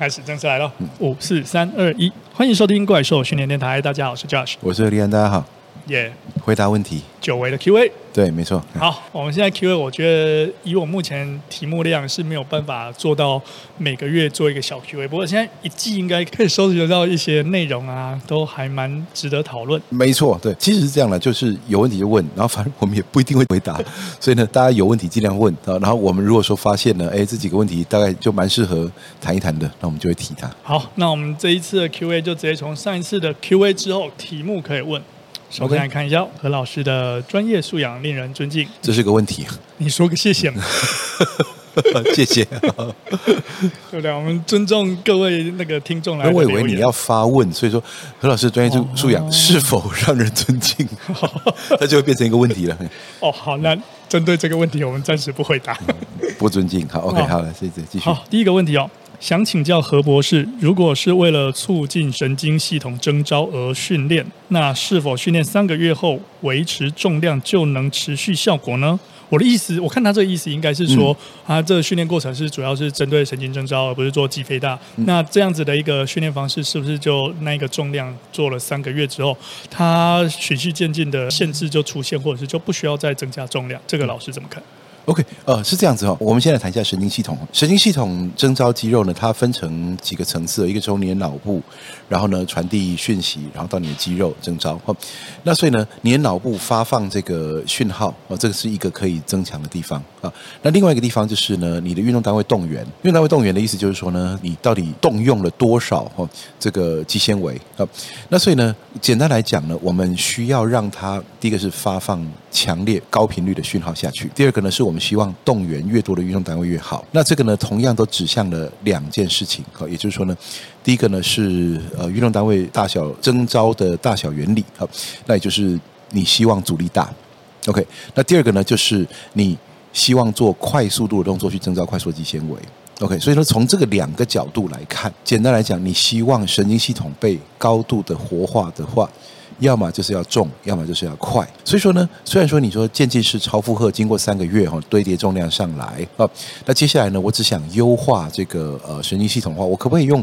开始正式来了，五四三二一，欢迎收听怪兽训练电台。大家好，我是 Josh，我是李安，大家好。耶，yeah, 回答问题，久违的 Q&A，对，没错。好，我们现在 Q&A，我觉得以我目前题目量是没有办法做到每个月做一个小 Q&A，不过现在一季应该可以收集得到一些内容啊，都还蛮值得讨论。没错，对，其实是这样的，就是有问题就问，然后反正我们也不一定会回答，所以呢，大家有问题尽量问啊。然后我们如果说发现呢，哎，这几个问题大概就蛮适合谈一谈的，那我们就会提它。好，那我们这一次的 Q&A 就直接从上一次的 Q&A 之后题目可以问。首先来看一下何老师的专业素养令人尊敬，这是个问题。你说个谢谢嘛？谢谢，对不对？我们尊重各位那个听众来。我以为你要发问，所以说何老师专业素素养是否 让人尊敬？那就会变成一个问题了。哦，好，那针对这个问题，我们暂时不回答。不尊敬，好，OK，好了，谢谢，继续。好，第一个问题哦。想请教何博士，如果是为了促进神经系统征召而训练，那是否训练三个月后维持重量就能持续效果呢？我的意思，我看他这个意思应该是说，他这个训练过程是主要是针对神经征召，而不是做肌肥大。那这样子的一个训练方式，是不是就那个重量做了三个月之后，它循序渐进的限制就出现，或者是就不需要再增加重量？这个老师怎么看？OK，呃，是这样子哈。我们先来谈一下神经系统。神经系统征召肌肉呢，它分成几个层次，一个从你的脑部，然后呢传递讯息，然后到你的肌肉征召。哈，那所以呢，你的脑部发放这个讯号，哦，这个是一个可以增强的地方啊。那另外一个地方就是呢，你的运动单位动员。运动单位动员的意思就是说呢，你到底动用了多少哈这个肌纤维啊？那所以呢，简单来讲呢，我们需要让它第一个是发放强烈高频率的讯号下去，第二个呢是我们希望动员越多的运动单位越好。那这个呢，同样都指向了两件事情。好，也就是说呢，第一个呢是呃运动单位大小征召的大小原理。好，那也就是你希望阻力大。OK，那第二个呢就是你希望做快速度的动作去征招快速肌纤维。OK，所以说从这个两个角度来看，简单来讲，你希望神经系统被高度的活化的话。要么就是要重，要么就是要快。所以说呢，虽然说你说渐进式超负荷经过三个月哈堆叠重量上来啊，那接下来呢，我只想优化这个呃神经系统的话，我可不可以用？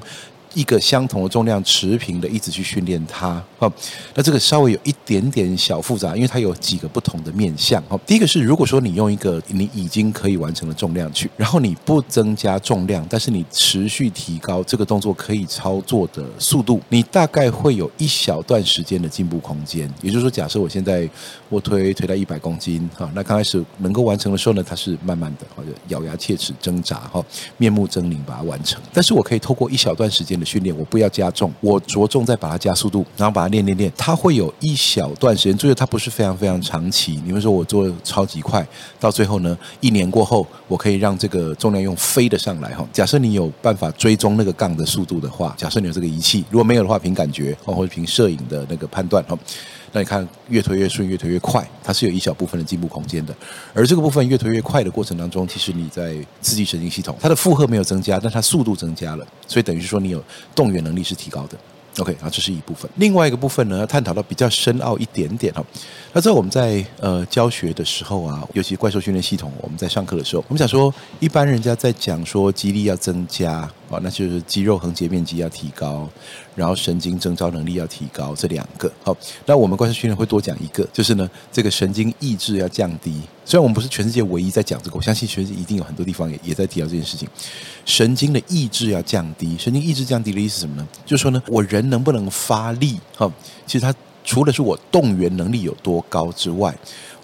一个相同的重量持平的一直去训练它，好，那这个稍微有一点点小复杂，因为它有几个不同的面向。好，第一个是如果说你用一个你已经可以完成的重量去，然后你不增加重量，但是你持续提高这个动作可以操作的速度，你大概会有一小段时间的进步空间。也就是说，假设我现在卧推推到一百公斤，哈，那刚开始能够完成的时候呢，它是慢慢的，或者咬牙切齿挣扎，哈，面目狰狞把它完成。但是我可以透过一小段时间的训练，我不要加重，我着重再把它加速度，然后把它练练练，它会有一小段时间，注意它不是非常非常长期。你们说我做超级快，到最后呢，一年过后，我可以让这个重量用飞的上来哈。假设你有办法追踪那个杠的速度的话，假设你有这个仪器，如果没有的话，凭感觉哦或者凭摄影的那个判断哈。那你看，越推越顺，越推越快，它是有一小部分的进步空间的。而这个部分越推越快的过程当中，其实你在刺激神经系统，它的负荷没有增加，但它速度增加了，所以等于是说你有动员能力是提高的。OK，啊，这是一部分。另外一个部分呢，要探讨到比较深奥一点点哈。那在我们在呃教学的时候啊，尤其怪兽训练系统，我们在上课的时候，我们想说，一般人家在讲说肌力要增加啊，那就是肌肉横截面积要提高，然后神经征召能力要提高，这两个好。那我们怪兽训练会多讲一个，就是呢，这个神经抑制要降低。虽然我们不是全世界唯一在讲这个，我相信全世界一定有很多地方也也在提到这件事情。神经的抑制要降低，神经抑制降低的意思是什么呢？就是说呢，我人能不能发力？哈，其实它除了是我动员能力有多高之外，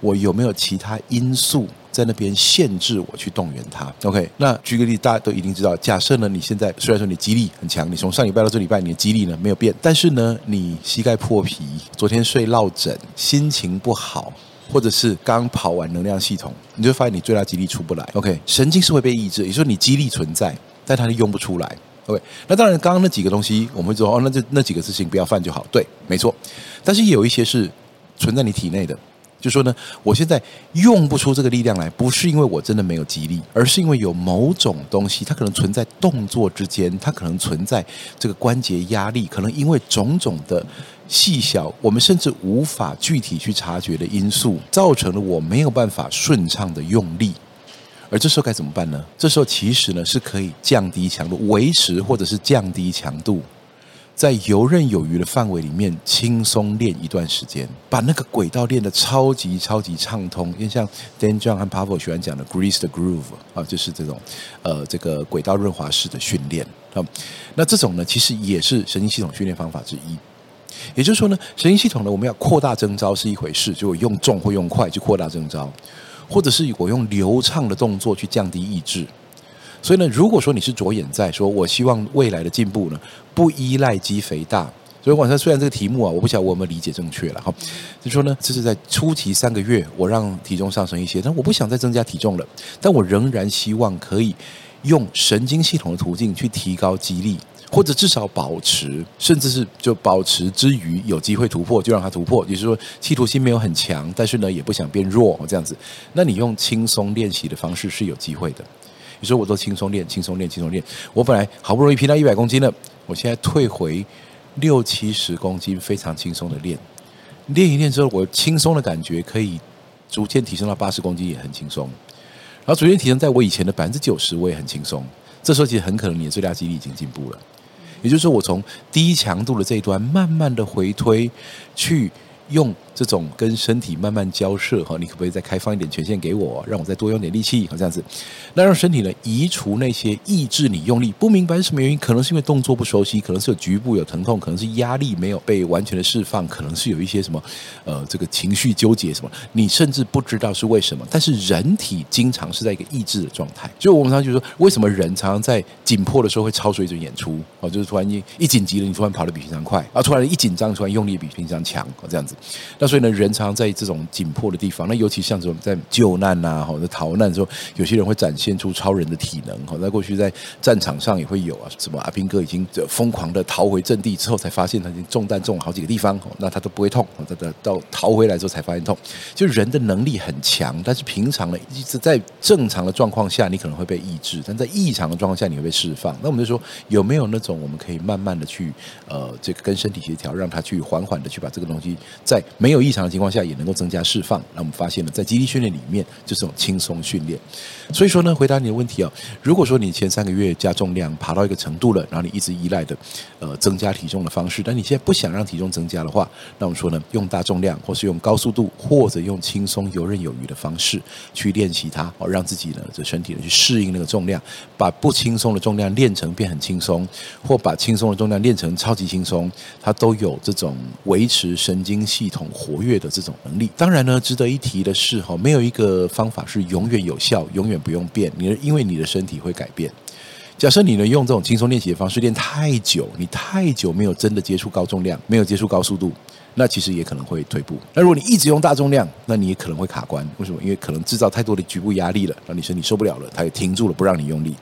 我有没有其他因素在那边限制我去动员它？OK，那举个例子，大家都一定知道，假设呢，你现在虽然说你肌力很强，你从上礼拜到这礼拜你的肌力呢没有变，但是呢，你膝盖破皮，昨天睡落枕，心情不好。或者是刚跑完能量系统，你就发现你最大肌力出不来。OK，神经是会被抑制，也就是说你肌力存在，但它用不出来。OK，那当然刚刚那几个东西，我们会说哦，那这那几个事情不要犯就好。对，没错。但是也有一些是存在你体内的，就说呢，我现在用不出这个力量来，不是因为我真的没有肌力，而是因为有某种东西，它可能存在动作之间，它可能存在这个关节压力，可能因为种种的。细小，我们甚至无法具体去察觉的因素，造成了我没有办法顺畅的用力，而这时候该怎么办呢？这时候其实呢是可以降低强度，维持或者是降低强度。在游刃有余的范围里面，轻松练一段时间，把那个轨道练得超级超级畅通。因为像 Dan John 和 Pavel 喜欢讲的 “grease the groove” 啊，就是这种呃这个轨道润滑式的训练啊。那这种呢，其实也是神经系统训练方法之一。也就是说呢，神经系统呢，我们要扩大征招是一回事，就用重或用快去扩大征招，或者是我用流畅的动作去降低意志。所以呢，如果说你是着眼在说，我希望未来的进步呢，不依赖肌肥大。所以晚上虽然这个题目啊，我不晓得我有没有理解正确了哈。就说呢，这是在初期三个月，我让体重上升一些，但我不想再增加体重了，但我仍然希望可以用神经系统的途径去提高肌力，或者至少保持，甚至是就保持之余有机会突破，就让它突破。也就是说，企图心没有很强，但是呢，也不想变弱这样子。那你用轻松练习的方式是有机会的。你说我都轻松练，轻松练，轻松练。我本来好不容易拼到一百公斤了，我现在退回六七十公斤，非常轻松的练。练一练之后，我轻松的感觉可以逐渐提升到八十公斤，也很轻松。然后逐渐提升在我以前的百分之九十，我也很轻松。这时候其实很可能你的最大肌力已经进步了。也就是说，我从低强度的这一端慢慢的回推去。用这种跟身体慢慢交涉哈，你可不可以再开放一点权限给我，让我再多用点力气？好，这样子，那让身体呢移除那些抑制你用力，不明白是什么原因，可能是因为动作不熟悉，可能是有局部有疼痛，可能是压力没有被完全的释放，可能是有一些什么呃这个情绪纠结什么，你甚至不知道是为什么。但是人体经常是在一个抑制的状态，就我们常常就说，为什么人常常在紧迫的时候会超水准演出？哦，就是突然一一紧急了，你突然跑得比平常快，啊，突然一紧张，突然用力比平常强，哦，这样子。那所以呢，人常在这种紧迫的地方，那尤其像这种在救难呐，或者逃难的时候，有些人会展现出超人的体能。哈，在过去在战场上也会有啊，什么阿兵哥已经疯狂的逃回阵地之后，才发现他已经中弹中了好几个地方，那他都不会痛。他到到逃回来之后才发现痛。就人的能力很强，但是平常呢，一直在正常的状况下，你可能会被抑制；但在异常的状况下，你会被释放。那我们就说，有没有那种我们可以慢慢的去呃，这个跟身体协调，让他去缓缓的去把这个东西在。没有异常的情况下，也能够增加释放。那我们发现了，在肌力训练里面，就是这种轻松训练。所以说呢，回答你的问题啊，如果说你前三个月加重量爬到一个程度了，然后你一直依赖的呃增加体重的方式，但你现在不想让体重增加的话，那我们说呢，用大重量，或是用高速度，或者用轻松游刃有余的方式去练习它，哦，让自己呢这身体呢去适应那个重量，把不轻松的重量练成变很轻松，或把轻松的重量练成超级轻松，它都有这种维持神经系统活跃的这种能力，当然呢，值得一提的是哈，没有一个方法是永远有效，永远不用变。你的因为你的身体会改变。假设你能用这种轻松练习的方式练太久，你太久没有真的接触高重量，没有接触高速度，那其实也可能会退步。那如果你一直用大重量，那你也可能会卡关。为什么？因为可能制造太多的局部压力了，让你身体受不了了，它也停住了，不让你用力。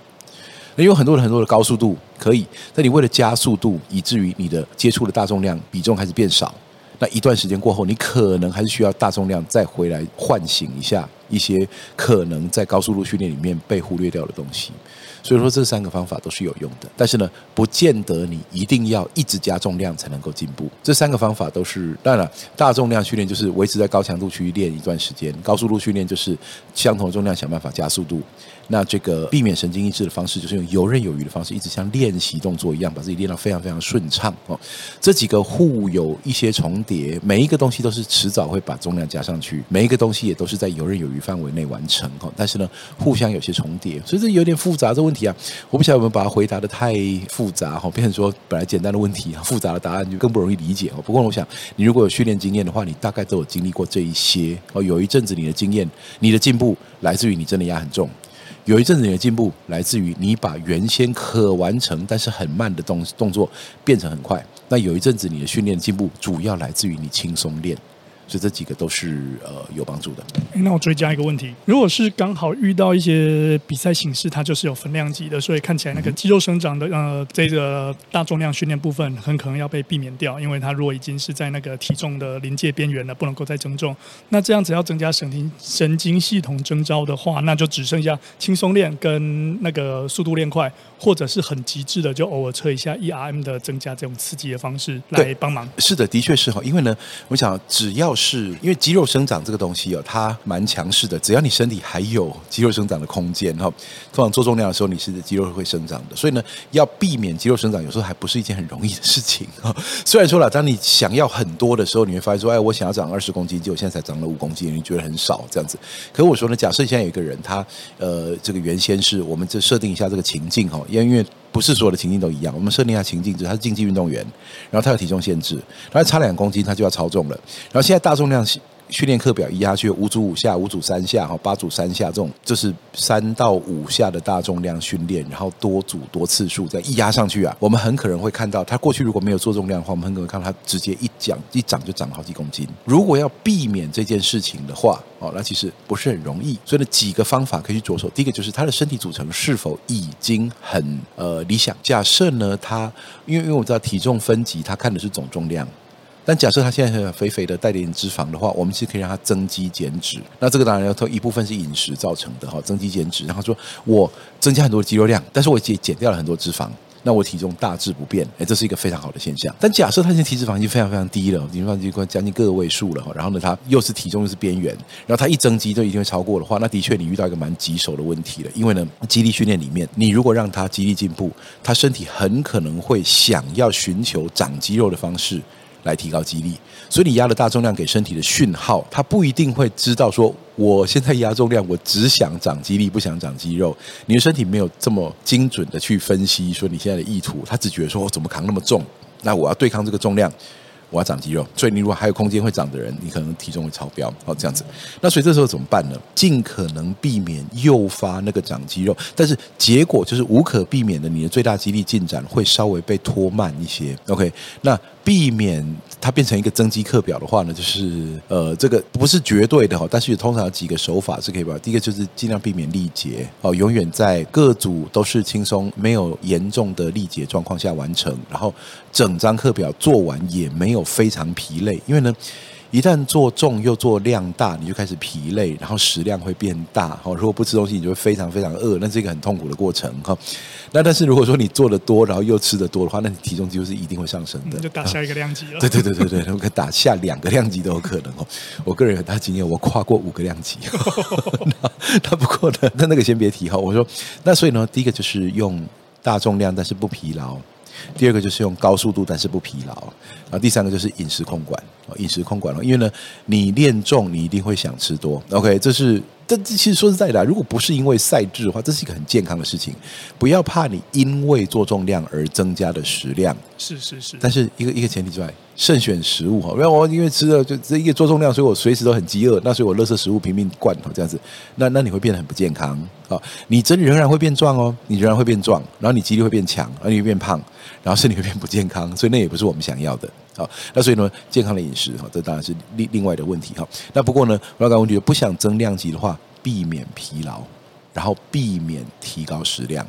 那有很多的很多的高速度可以，但你为了加速度，以至于你的接触的大重量比重开始变少。那一段时间过后，你可能还是需要大重量再回来唤醒一下一些可能在高速度训练里面被忽略掉的东西。所以说这三个方法都是有用的，但是呢，不见得你一定要一直加重量才能够进步。这三个方法都是，当然了，大重量训练就是维持在高强度区练一段时间，高速度训练就是相同的重量想办法加速度。那这个避免神经抑制的方式，就是用游刃有余的方式，一直像练习动作一样，把自己练到非常非常顺畅哦。这几个互有一些重叠，每一个东西都是迟早会把重量加上去，每一个东西也都是在游刃有余范围内完成哈。但是呢，互相有些重叠，所以这有点复杂。这问题啊，我不晓得我们把它回答得太复杂哈，变成说本来简单的问题，复杂的答案就更不容易理解哦。不过我想，你如果有训练经验的话，你大概都有经历过这一些哦。有一阵子你的经验，你的进步来自于你真的压很重。有一阵子你的进步来自于你把原先可完成但是很慢的动动作变成很快。那有一阵子你的训练进步主要来自于你轻松练。所以这几个都是呃有帮助的。那我追加一个问题：如果是刚好遇到一些比赛形式，它就是有分量级的，所以看起来那个肌肉生长的呃这个大重量训练部分很可能要被避免掉，因为它如果已经是在那个体重的临界边缘了，不能够再增重。那这样子要增加神经神经系统征召的话，那就只剩下轻松练跟那个速度练快，或者是很极致的，就偶尔测一下 ERM 的增加这种刺激的方式来帮忙。是的，的确是哈，因为呢，我想只要是是因为肌肉生长这个东西哦，它蛮强势的，只要你身体还有肌肉生长的空间哈，通常做重量的时候你是肌肉会生长的，所以呢，要避免肌肉生长有时候还不是一件很容易的事情哈。虽然说了，当你想要很多的时候，你会发现说，哎，我想要长二十公斤，结果现在才长了五公斤，你觉得很少这样子。可我说呢，假设现在有一个人，他呃，这个原先是我们这设定一下这个情境哈，因为。不是所有的情境都一样，我们设定一下情境，就是他是竞技运动员，然后他有体重限制，然后差两公斤他就要超重了，然后现在大重量训练课表一压去五组五下，五组三下，哈，八组三下，这种就是三到五下的大重量训练，然后多组多次数，再一压上去啊，我们很可能会看到他过去如果没有做重量的话，我们很可能看到他直接一涨一涨就涨好几公斤。如果要避免这件事情的话，哦，那其实不是很容易。所以呢，几个方法可以去着手。第一个就是他的身体组成是否已经很呃理想。假设呢，他因为因为我知道体重分级，他看的是总重量。但假设他现在很肥肥的，带点脂肪的话，我们是可以让他增肌减脂。那这个当然要一部分是饮食造成的哈，增肌减脂。然后说我增加很多肌肉量，但是我也减掉了很多脂肪，那我体重大致不变，哎，这是一个非常好的现象。但假设他现在体脂肪已经非常非常低了，体脂肪已经将近个位数了哈，然后呢，他又是体重又是边缘，然后他一增肌就一定会超过的话，那的确你遇到一个蛮棘手的问题了。因为呢，肌力训练里面，你如果让他肌力进步，他身体很可能会想要寻求长肌肉的方式。来提高肌力，所以你压了大重量给身体的讯号，它不一定会知道说，我现在压重量，我只想长肌力，不想长肌肉。你的身体没有这么精准的去分析说你现在的意图，他只觉得说我怎么扛那么重，那我要对抗这个重量。我要长肌肉，所以你如果还有空间会长的人，你可能体重会超标哦，这样子。那所以这时候怎么办呢？尽可能避免诱发那个长肌肉，但是结果就是无可避免的，你的最大肌力进展会稍微被拖慢一些。OK，那避免它变成一个增肌课表的话呢，就是呃，这个不是绝对的哈，但是通常有几个手法是可以把。第一个就是尽量避免力竭哦，永远在各组都是轻松、没有严重的力竭状况下完成，然后整张课表做完也没有。非常疲累，因为呢，一旦做重又做量大，你就开始疲累，然后食量会变大。哈，如果不吃东西，你就会非常非常饿，那是一个很痛苦的过程。哈，那但是如果说你做的多，然后又吃的多的话，那你体重就是一定会上升的。就打下一个量级了。对对对对对，我可以打下两个量级都有可能哦。我个人有大经验，我跨过五个量级。那那不过呢，那那个先别提哈。我说，那所以呢，第一个就是用大重量，但是不疲劳。第二个就是用高速度，但是不疲劳。然后第三个就是饮食控管，饮食控管了。因为呢，你练重，你一定会想吃多。OK，这是。但其实说实在的，如果不是因为赛制的话，这是一个很健康的事情。不要怕你因为做重量而增加的食量。是是是。但是一个一个前提之外，慎选食物哈。不要我因为吃了就这一个做重量，所以我随时都很饥饿，那所以我垃圾食物拼命灌哈这样子，那那你会变得很不健康啊。你真仍然会变壮哦，你仍然会变壮，然后你肌力会变强，然后你会变胖，然后身体会变不健康，所以那也不是我们想要的。好，那所以呢，健康的饮食哈，这当然是另另外的问题哈。那不过呢，我要讲问题，不想增量级的话，避免疲劳，然后避免提高食量，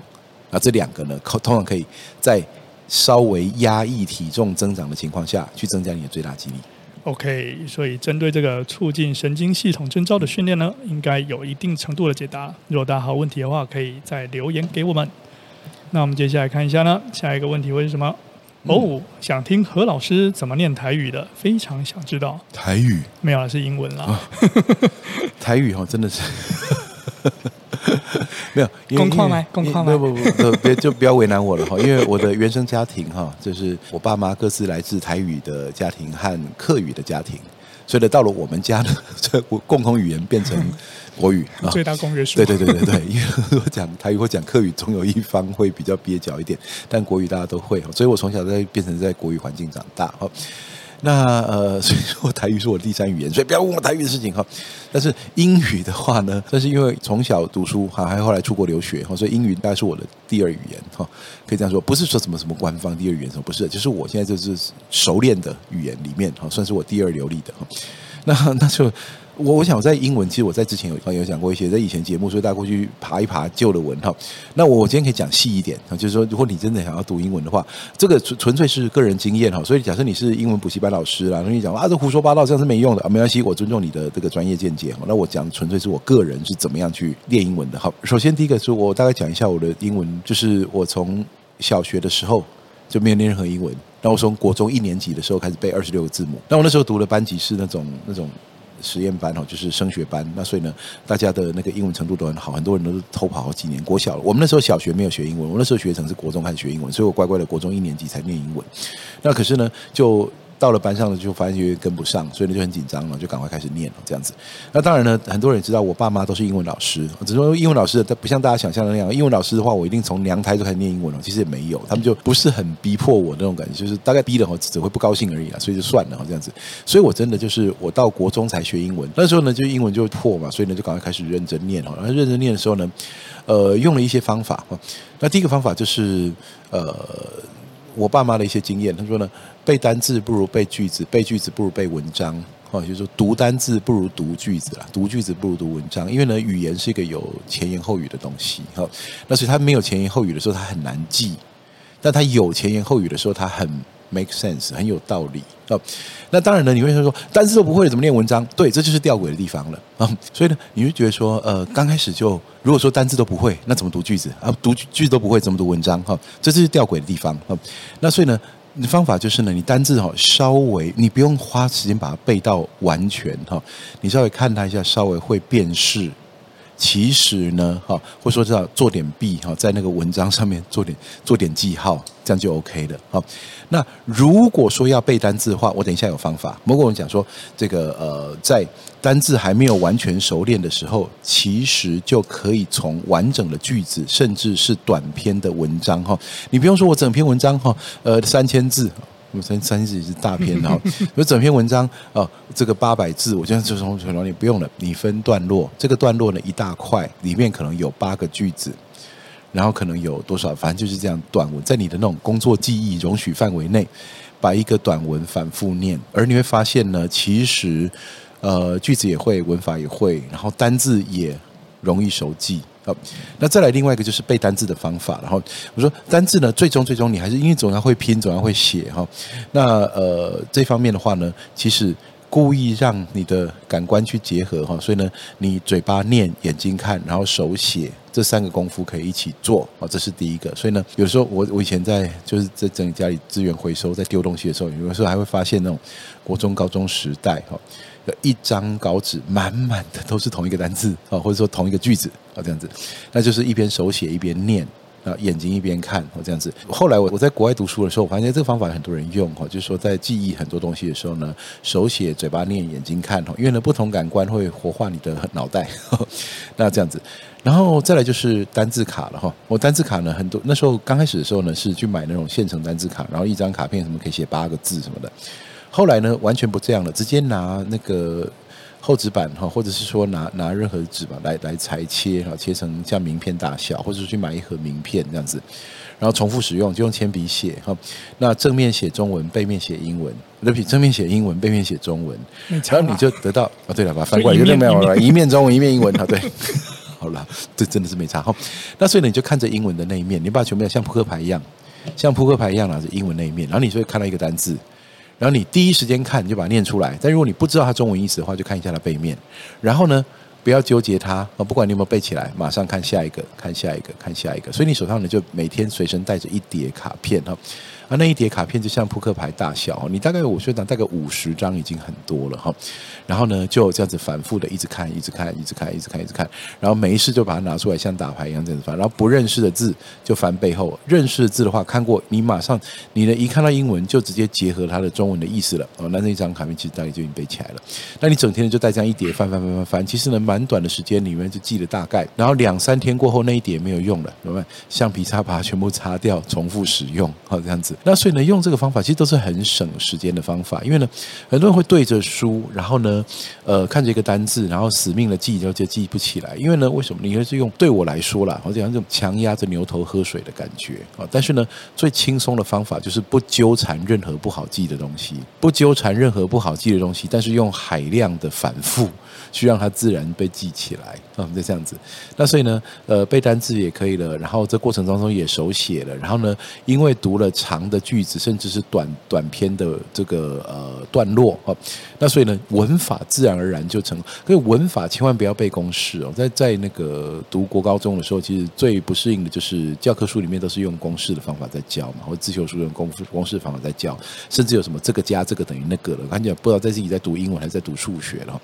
那这两个呢，可通常可以在稍微压抑体重增长的情况下去增加你的最大肌力。OK，所以针对这个促进神经系统征兆的训练呢，应该有一定程度的解答。如果大家还有问题的话，可以再留言给我们。那我们接下来看一下呢，下一个问题会是什么？哦，oh, 想听何老师怎么念台语的，非常想知道。台语没有了，是英文啦。台语哈，真的是 没有。公矿吗？公矿吗？不不不，别就不要为难我了哈，因为我的原生家庭哈，就是我爸妈各自来自台语的家庭和客语的家庭。所以呢，到了我们家呢，这共同语言变成国语啊，最大公约数。对对对对对，因为我讲台语或讲客语，总有一方会比较蹩脚一点，但国语大家都会，所以我从小在变成在国语环境长大。那呃，所以说台语是我第三语言，所以不要问我台语的事情哈。但是英语的话呢，但是因为从小读书哈，还后来出国留学哈，所以英语大概是我的第二语言哈。可以这样说，不是说什么什么官方第二语言什么，不是，就是我现在就是熟练的语言里面哈，算是我第二流利的哈。那 那就。我我想在英文，其实我在之前有有讲过一些，在以前节目，所以大家过去爬一爬旧的文哈。那我今天可以讲细一点啊，就是说，如果你真的想要读英文的话，这个纯纯粹是个人经验哈。所以假设你是英文补习班老师啦，那你讲啊，这胡说八道，这样是没用的啊，没关系，我尊重你的这个专业见解哈。那我讲纯粹是我个人是怎么样去练英文的。好，首先第一个是我大概讲一下我的英文，就是我从小学的时候就没有练任何英文。那我从国中一年级的时候开始背二十六个字母。那我那时候读的班级是那种那种实验班哦，就是升学班。那所以呢，大家的那个英文程度都很好，很多人都是偷跑好几年。国小我们那时候小学没有学英文，我那时候学成是国中开始学英文，所以我乖乖的国中一年级才念英文。那可是呢，就。到了班上呢，就发现有点跟不上，所以呢就很紧张了，就赶快开始念了这样子。那当然呢，很多人也知道我爸妈都是英文老师，只是说英文老师，他不像大家想象的那样。英文老师的话，我一定从娘胎就开始念英文了，其实也没有，他们就不是很逼迫我那种感觉，就是大概逼的话只会不高兴而已啦，所以就算了这样子。所以我真的就是我到国中才学英文，那时候呢就英文就破嘛，所以呢就赶快开始认真念哦。然后认真念的时候呢，呃，用了一些方法。那第一个方法就是呃。我爸妈的一些经验，他说呢，背单字不如背句子，背句子不如背文章，哦，就是说读单字不如读句子啦，读句子不如读文章，因为呢，语言是一个有前言后语的东西，哈，那所以他没有前言后语的时候，他很难记，但他有前言后语的时候，他很。make sense 很有道理啊，那当然呢，你会说说单字都不会怎么念文章？对，这就是吊诡的地方了啊。所以呢，你会觉得说，呃，刚开始就如果说单字都不会，那怎么读句子啊？读句子都不会，怎么读文章？哈，这就是吊诡的地方啊。那所以呢，方法就是呢，你单字哈稍微，你不用花时间把它背到完全哈，你稍微看它一下，稍微会辨识。其实呢，哈，或者说这样做点笔哈，在那个文章上面做点做点记号，这样就 OK 了。好，那如果说要背单字的话，我等一下有方法。如果我们讲说这个呃，在单字还没有完全熟练的时候，其实就可以从完整的句子，甚至是短篇的文章哈，你不用说我整篇文章哈，呃，三千字。三三千字是大篇哈，有整篇文章哦，这个八百字，我觉得就从很容易，不用了。你分段落，这个段落呢一大块，里面可能有八个句子，然后可能有多少，反正就是这样短文，在你的那种工作记忆容许范围内，把一个短文反复念，而你会发现呢，其实呃句子也会，文法也会，然后单字也容易熟记。好，那再来另外一个就是背单字的方法。然后我说单字呢，最终最终你还是因为总要会拼，总要会写哈。那呃这方面的话呢，其实故意让你的感官去结合哈，所以呢，你嘴巴念，眼睛看，然后手写，这三个功夫可以一起做啊。这是第一个。所以呢，有时候我我以前在就是在整理家里资源回收，在丢东西的时候，有时候还会发现那种国中高中时代哈。有一张稿纸满满的都是同一个单字啊，或者说同一个句子啊，这样子，那就是一边手写一边念啊，眼睛一边看哦，这样子。后来我我在国外读书的时候，我发现这个方法很多人用哈，就是说在记忆很多东西的时候呢，手写、嘴巴念、眼睛看哈，因为呢不同感官会活化你的脑袋。那这样子，然后再来就是单字卡了哈。我单字卡呢很多，那时候刚开始的时候呢是去买那种现成单字卡，然后一张卡片什么可以写八个字什么的。后来呢，完全不这样了，直接拿那个厚纸板哈，或者是说拿拿任何纸吧来来裁切哈，切成像名片大小，或者是去买一盒名片这样子，然后重复使用，就用铅笔写哈。那正面写中文，背面写英文，对不起，正面写英文，背面写中文，然后你就得到啊，对了，把它翻过来，有点没有了，一面中文，一面英文，好对，好了，这真的是没差哈。那所以呢，你就看着英文的那一面，你把它全部像扑克牌一样，像扑克牌一样拿着英文那一面，然后你就会看到一个单字。然后你第一时间看，你就把它念出来。但如果你不知道它中文意思的话，就看一下它背面。然后呢，不要纠结它啊，不管你有没有背起来，马上看下一个，看下一个，看下一个。所以你手上呢，就每天随身带着一叠卡片哈。那一叠卡片就像扑克牌大小，你大概我说讲大概五十张已经很多了哈。然后呢，就这样子反复的一直看，一直看，一直看，一直看，一直看。然后没事就把它拿出来，像打牌一样这样子翻。然后不认识的字就翻背后，认识的字的话看过，你马上你呢一看到英文就直接结合它的中文的意思了。哦，那那一张卡片其实大概就已经背起来了。那你整天就带这样一叠翻翻翻翻翻，其实呢蛮短的时间里面就记了大概。然后两三天过后那一叠没有用了，怎么办？橡皮擦把它全部擦掉，重复使用，好这样子。那所以呢，用这个方法其实都是很省时间的方法，因为呢，很多人会对着书，然后呢，呃，看着一个单字，然后死命的记，然后就记不起来。因为呢，为什么？你会是用对我来说啦，好像这种强压着牛头喝水的感觉啊。但是呢，最轻松的方法就是不纠缠任何不好记的东西，不纠缠任何不好记的东西，但是用海量的反复去让它自然被。被记起来啊，就这样子。那所以呢，呃，背单字也可以了，然后这过程当中也手写了，然后呢，因为读了长的句子，甚至是短短篇的这个呃段落啊，那所以呢，文法自然而然就成。所以文法千万不要背公式哦，在在那个读国高中的时候，其实最不适应的就是教科书里面都是用公式的方法在教嘛，或自修书用公公式方法在教，甚至有什么这个加这个等于那个了，感觉不知道在自己在读英文还是在读数学了。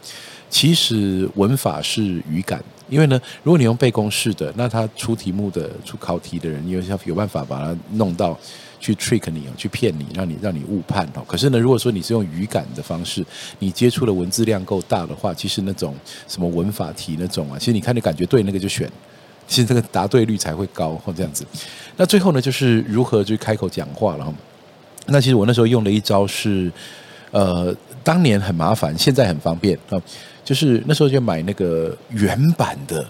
其实文法是语感，因为呢，如果你用背公式的，那他出题目的、出考题的人，你有有办法把它弄到去 trick 你哦，去骗你，让你让你误判哦。可是呢，如果说你是用语感的方式，你接触的文字量够大的话，其实那种什么文法题那种啊，其实你看你感觉对那个就选，其实这个答对率才会高或。这样子，那最后呢，就是如何去开口讲话了。那其实我那时候用的一招是，呃，当年很麻烦，现在很方便啊。就是那时候就买那个原版的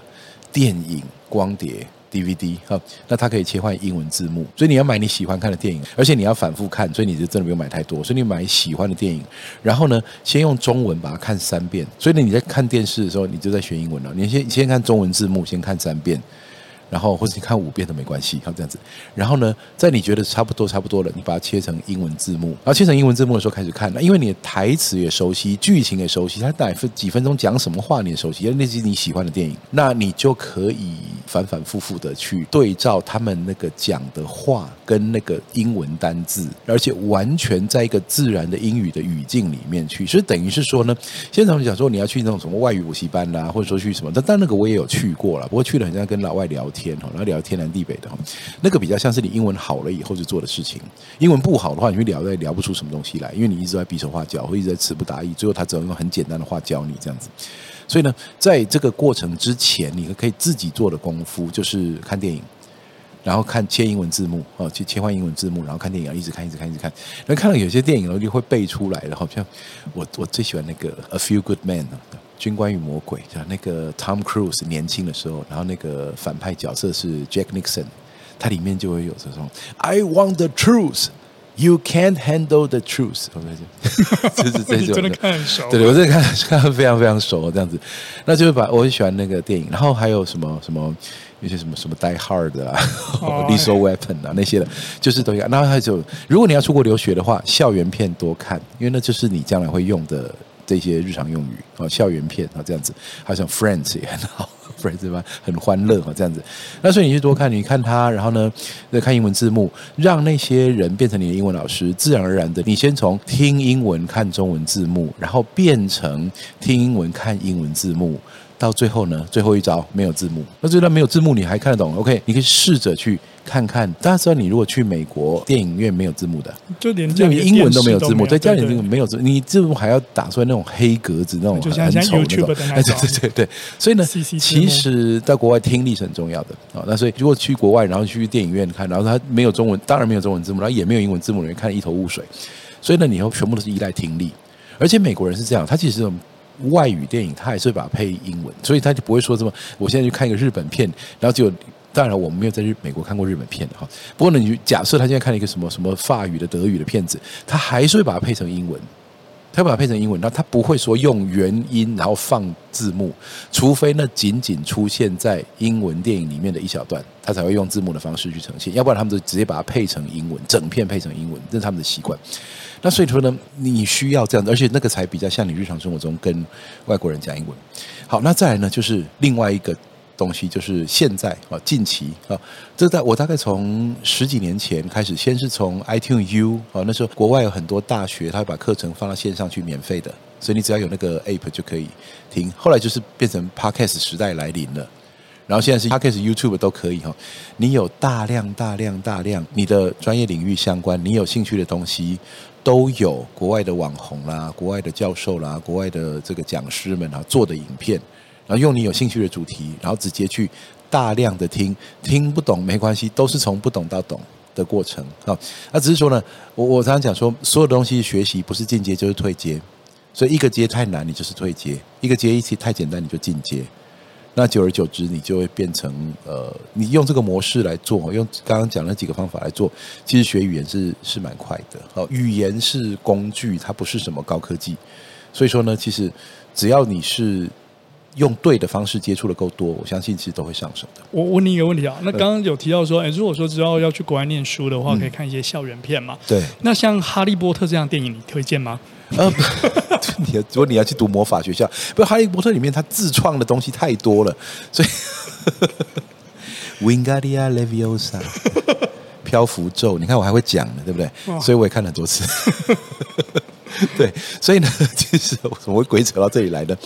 电影光碟 DVD 哈，那它可以切换英文字幕，所以你要买你喜欢看的电影，而且你要反复看，所以你就真的不用买太多，所以你买喜欢的电影，然后呢，先用中文把它看三遍，所以呢，你在看电视的时候，你就在学英文了，你先先看中文字幕，先看三遍。然后或者你看五遍都没关系，好这样子。然后呢，在你觉得差不多差不多了，你把它切成英文字幕。然后切成英文字幕的时候开始看，那因为你的台词也熟悉，剧情也熟悉，它大概分几分钟讲什么话你也熟悉，因为那是你喜欢的电影，那你就可以反反复复的去对照他们那个讲的话跟那个英文单字，而且完全在一个自然的英语的语境里面去。所以等于是说呢，现在我们讲说你要去那种什么外语补习班啦、啊，或者说去什么，但但那个我也有去过了，不过去了很像跟老外聊天。天哈，然后聊天南地北的，那个比较像是你英文好了以后就做的事情。英文不好的话，你会聊也聊不出什么东西来，因为你一直在比手画脚，或一直在词不达意，最后他只能用很简单的话教你这样子。所以呢，在这个过程之前，你可以自己做的功夫就是看电影，然后看切英文字幕啊，切切换英文字幕，然后看电影，一直看，一直看，一直看。然后看到有些电影呢，就会背出来了，好像我我最喜欢那个《A Few Good Men》军官与魔鬼，像那个 Tom Cruise 年轻的时候，然后那个反派角色是 Jack Nixon，它里面就会有这种 I want the truth, you can't handle the truth，就 是这种，真的看很熟，对，我真的看看非常非常熟这样子，那就是把我很喜欢那个电影，然后还有什么什么有些什么什么 Die Hard 啊、oh, Lethal Weapon 啊那些的，就是都有。然后还有，如果你要出国留学的话，校园片多看，因为那就是你将来会用的。这些日常用语啊，校园片啊，这样子，好像 Friends 也很好，Friends 吧，很欢乐啊，这样子。那所以你去多看，你看他，然后呢，再看英文字幕，让那些人变成你的英文老师，自然而然的，你先从听英文看中文字幕，然后变成听英文看英文字幕。到最后呢，最后一招没有字幕。那这段没有字幕，你还看得懂？OK，你可以试着去看看。大家知道，你如果去美国电影院没有字幕的，就连就连英文都没有字幕，在家里这个没有字，你字幕还要打出来那种黑格子那种很丑那种。哎，对对对对。所以呢，其实在国外听力是很重要的啊。那所以如果去国外，然后去电影院看，然后他没有中文，当然没有中文字幕，然后也没有英文字幕，你看一头雾水。所以呢，你以后全部都是依赖听力。而且美国人是这样，他其实。外语电影他还是会把它配英文，所以他就不会说这么。我现在去看一个日本片，然后就当然我们没有在日美国看过日本片哈。不过呢，你假设他现在看了一个什么什么法语的、德语的片子，他还是会把它配成英文。他会把它配成英文，那他不会说用原音然后放字幕，除非那仅仅出现在英文电影里面的一小段，他才会用字幕的方式去呈现。要不然他们就直接把它配成英文，整片配成英文，这是他们的习惯。那所以说呢，你需要这样的，而且那个才比较像你日常生活中跟外国人讲英文。好，那再来呢，就是另外一个东西，就是现在啊，近期啊，这在我大概从十几年前开始，先是从 iTunes U 啊，那时候国外有很多大学，他会把课程放到线上去免费的，所以你只要有那个 App 就可以听。后来就是变成 Podcast 时代来临了。然后现在是 Podcast、YouTube 都可以哈，你有大量、大量、大量你的专业领域相关、你有兴趣的东西，都有国外的网红啦、国外的教授啦、国外的这个讲师们啊做的影片，然后用你有兴趣的主题，然后直接去大量的听，听不懂没关系，都是从不懂到懂的过程啊。那只是说呢，我我常常讲说，所有东西学习不是进阶就是退阶，所以一个阶太难，你就是退阶；一个阶一起太简单，你就进阶。那久而久之，你就会变成呃，你用这个模式来做，用刚刚讲那几个方法来做，其实学语言是是蛮快的。哦，语言是工具，它不是什么高科技。所以说呢，其实只要你是用对的方式接触的够多，我相信其实都会上手的。我问你一个问题啊，那刚刚有提到说，哎，如果说知道要去国外念书的话，可以看一些校园片嘛？对。那像《哈利波特》这样电影，你推荐吗？呃，你如果你要去读魔法学校，不，《哈利波特》里面他自创的东西太多了，所以。Wingardium Leviosa，漂浮咒，你看我还会讲呢，对不对？所以我也看了很多次。对，所以呢，其实怎么会鬼扯到这里来的？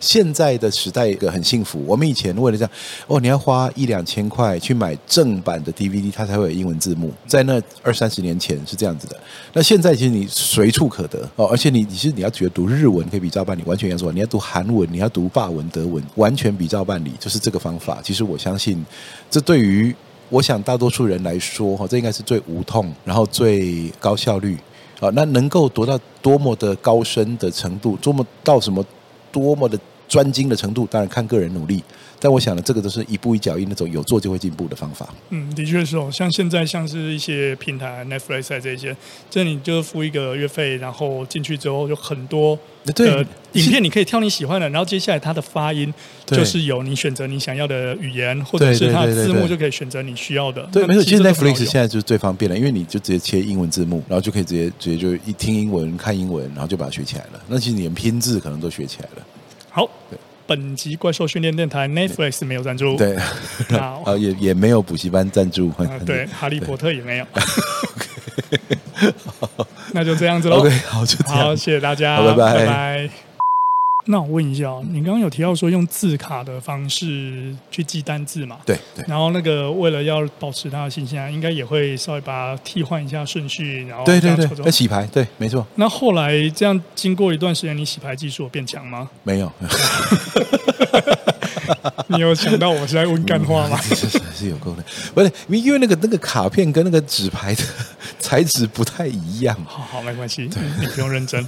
现在的时代一个很幸福。我们以前为了这样，哦，你要花一两千块去买正版的 DVD，它才会有英文字幕。在那二三十年前是这样子的。那现在其实你随处可得哦，而且你你其实你要觉得读日文可以比照办理，完全一样说，你要读韩文，你要读法文、德文，完全比照办理，就是这个方法。其实我相信，这对于我想大多数人来说，哈，这应该是最无痛，然后最高效率。啊，那能够读到多么的高深的程度，多么到什么多么的专精的程度，当然看个人努力。但我想呢，这个都是一步一脚印那种有做就会进步的方法。嗯，的确是哦。像现在像是一些平台，Netflix 这些，这你就付一个月费，然后进去之后有很多呃影片，你可以挑你喜欢的，然后接下来它的发音就是有你选择你想要的语言，或者是它的字幕就可以选择你需要的。对，没错。其实 Netflix 现在就是最方便了，因为你就直接切英文字幕，然后就可以直接直接就一听英文看英文，然后就把它学起来了。那其实你连拼字可能都学起来了。好。对。本集怪兽训练电台 Netflix 没有赞助，对，啊 也也没有补习班赞助，啊，对，哈利波特也没有，那就这样子喽。OK，好，就这样，好，谢谢大家，拜拜。拜拜。那我问一下，你刚刚有提到说用字卡的方式去记单字嘛？对对。然后那个为了要保持它的新鲜，应该也会稍微把它替换一下顺序，然后对对对，要洗牌，对，没错。那后来这样经过一段时间，你洗牌技术有变强吗？没有。你有想到我是在问干话吗？是是是有够的，不是因为那个那个卡片跟那个纸牌的 材质不太一样。好好，没关系，你不用认真。